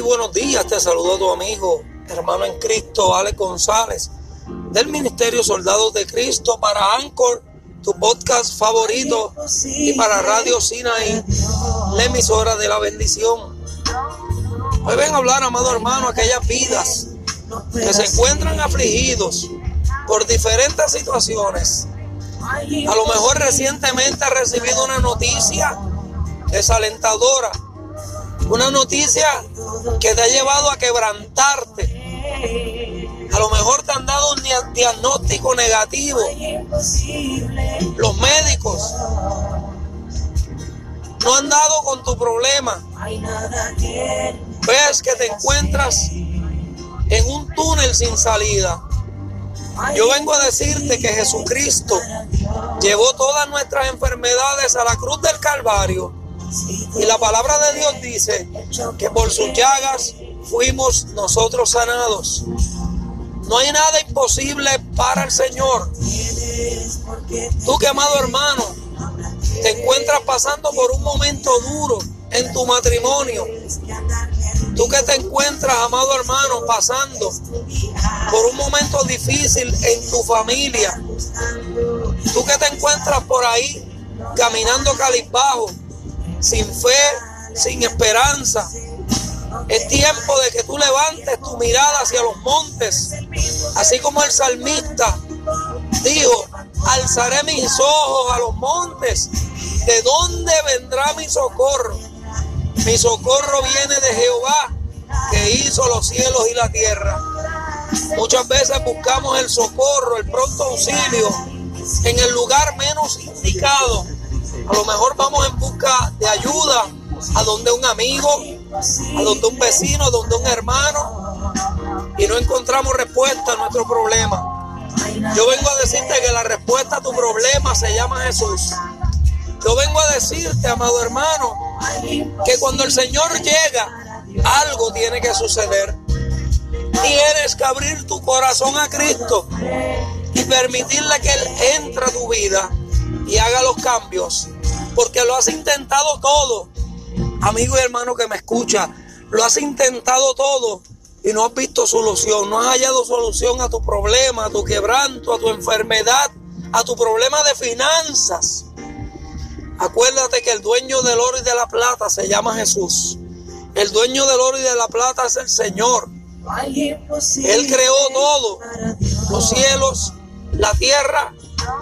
Muy buenos días, te saludo a tu amigo, hermano en Cristo, Alex González, del Ministerio Soldados de Cristo para Anchor, tu podcast favorito, y para Radio Sinaí, la emisora de la bendición. Hoy ven a hablar, amado hermano, aquellas vidas que se encuentran afligidos por diferentes situaciones. A lo mejor recientemente ha recibido una noticia desalentadora una noticia que te ha llevado a quebrantarte. A lo mejor te han dado un diagnóstico negativo. Los médicos no han dado con tu problema. Ves que te encuentras en un túnel sin salida. Yo vengo a decirte que Jesucristo llevó todas nuestras enfermedades a la cruz del Calvario y la palabra de Dios dice que por sus llagas fuimos nosotros sanados. No hay nada imposible para el Señor. Tú que amado hermano, te encuentras pasando por un momento duro en tu matrimonio. Tú que te encuentras, amado hermano, pasando por un momento difícil en tu familia. Tú que te encuentras por ahí caminando calibbajo sin fe, sin esperanza. Es tiempo de que tú levantes tu mirada hacia los montes, así como el salmista dijo, alzaré mis ojos a los montes, ¿de dónde vendrá mi socorro? Mi socorro viene de Jehová, que hizo los cielos y la tierra. Muchas veces buscamos el socorro, el pronto auxilio en el lugar menos indicado a lo mejor vamos en busca de ayuda a donde un amigo, a donde un vecino, a donde un hermano, y no encontramos respuesta a nuestro problema. Yo vengo a decirte que la respuesta a tu problema se llama Jesús. Yo vengo a decirte, amado hermano, que cuando el Señor llega, algo tiene que suceder. Tienes que abrir tu corazón a Cristo y permitirle que Él entre a tu vida y haga los cambios porque lo has intentado todo. Amigo y hermano que me escucha, lo has intentado todo y no has visto solución, no has hallado solución a tu problema, a tu quebranto, a tu enfermedad, a tu problema de finanzas. Acuérdate que el dueño del oro y de la plata se llama Jesús. El dueño del oro y de la plata es el Señor. Él creó todo, los cielos, la tierra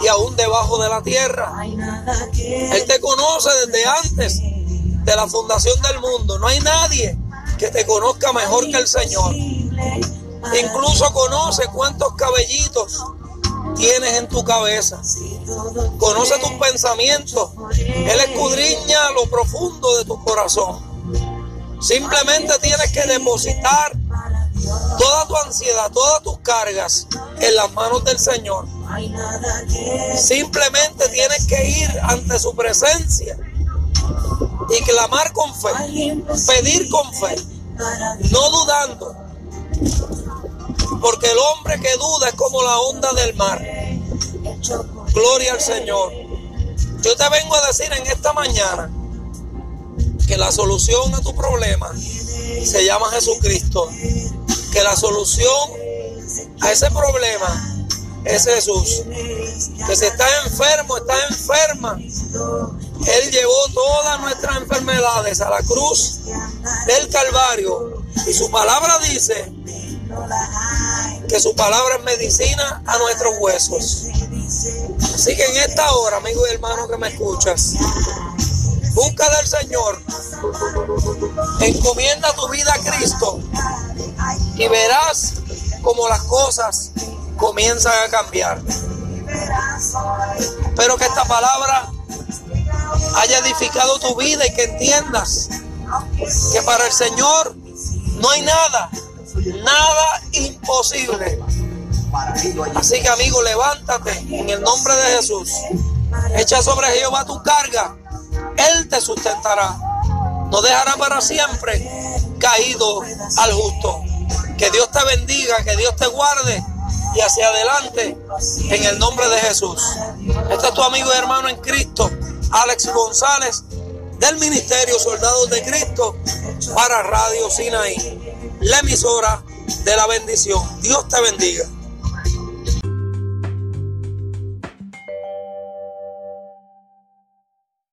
y aún debajo de la tierra. Él te conoce desde antes de la fundación del mundo. No hay nadie que te conozca mejor que el Señor. Incluso conoce cuántos cabellitos tienes en tu cabeza. Conoce tus pensamientos. Él escudriña lo profundo de tu corazón. Simplemente tienes que depositar toda tu ansiedad, todas tus cargas en las manos del Señor. Simplemente tienes que ir ante su presencia y clamar con fe, pedir con fe, no dudando. Porque el hombre que duda es como la onda del mar. Gloria al Señor. Yo te vengo a decir en esta mañana que la solución a tu problema se llama Jesucristo. Que la solución a ese problema es Jesús. Que si está enfermo, está enferma. Él llevó todas nuestras enfermedades a la cruz del Calvario. Y su palabra dice que su palabra es medicina a nuestros huesos. Así que en esta hora, amigo y hermano que me escuchas, busca del Señor, encomienda tu vida a Cristo y verás como las cosas comienzan a cambiar. Espero que esta palabra haya edificado tu vida y que entiendas que para el Señor no hay nada, nada imposible. Así que amigo, levántate en el nombre de Jesús. Echa sobre Jehová tu carga. Él te sustentará. No dejará para siempre caído al justo. Que Dios te bendiga, que Dios te guarde y hacia adelante en el nombre de Jesús. Este es tu amigo y hermano en Cristo, Alex González, del Ministerio Soldados de Cristo, para Radio Sinaí, la emisora de la bendición. Dios te bendiga.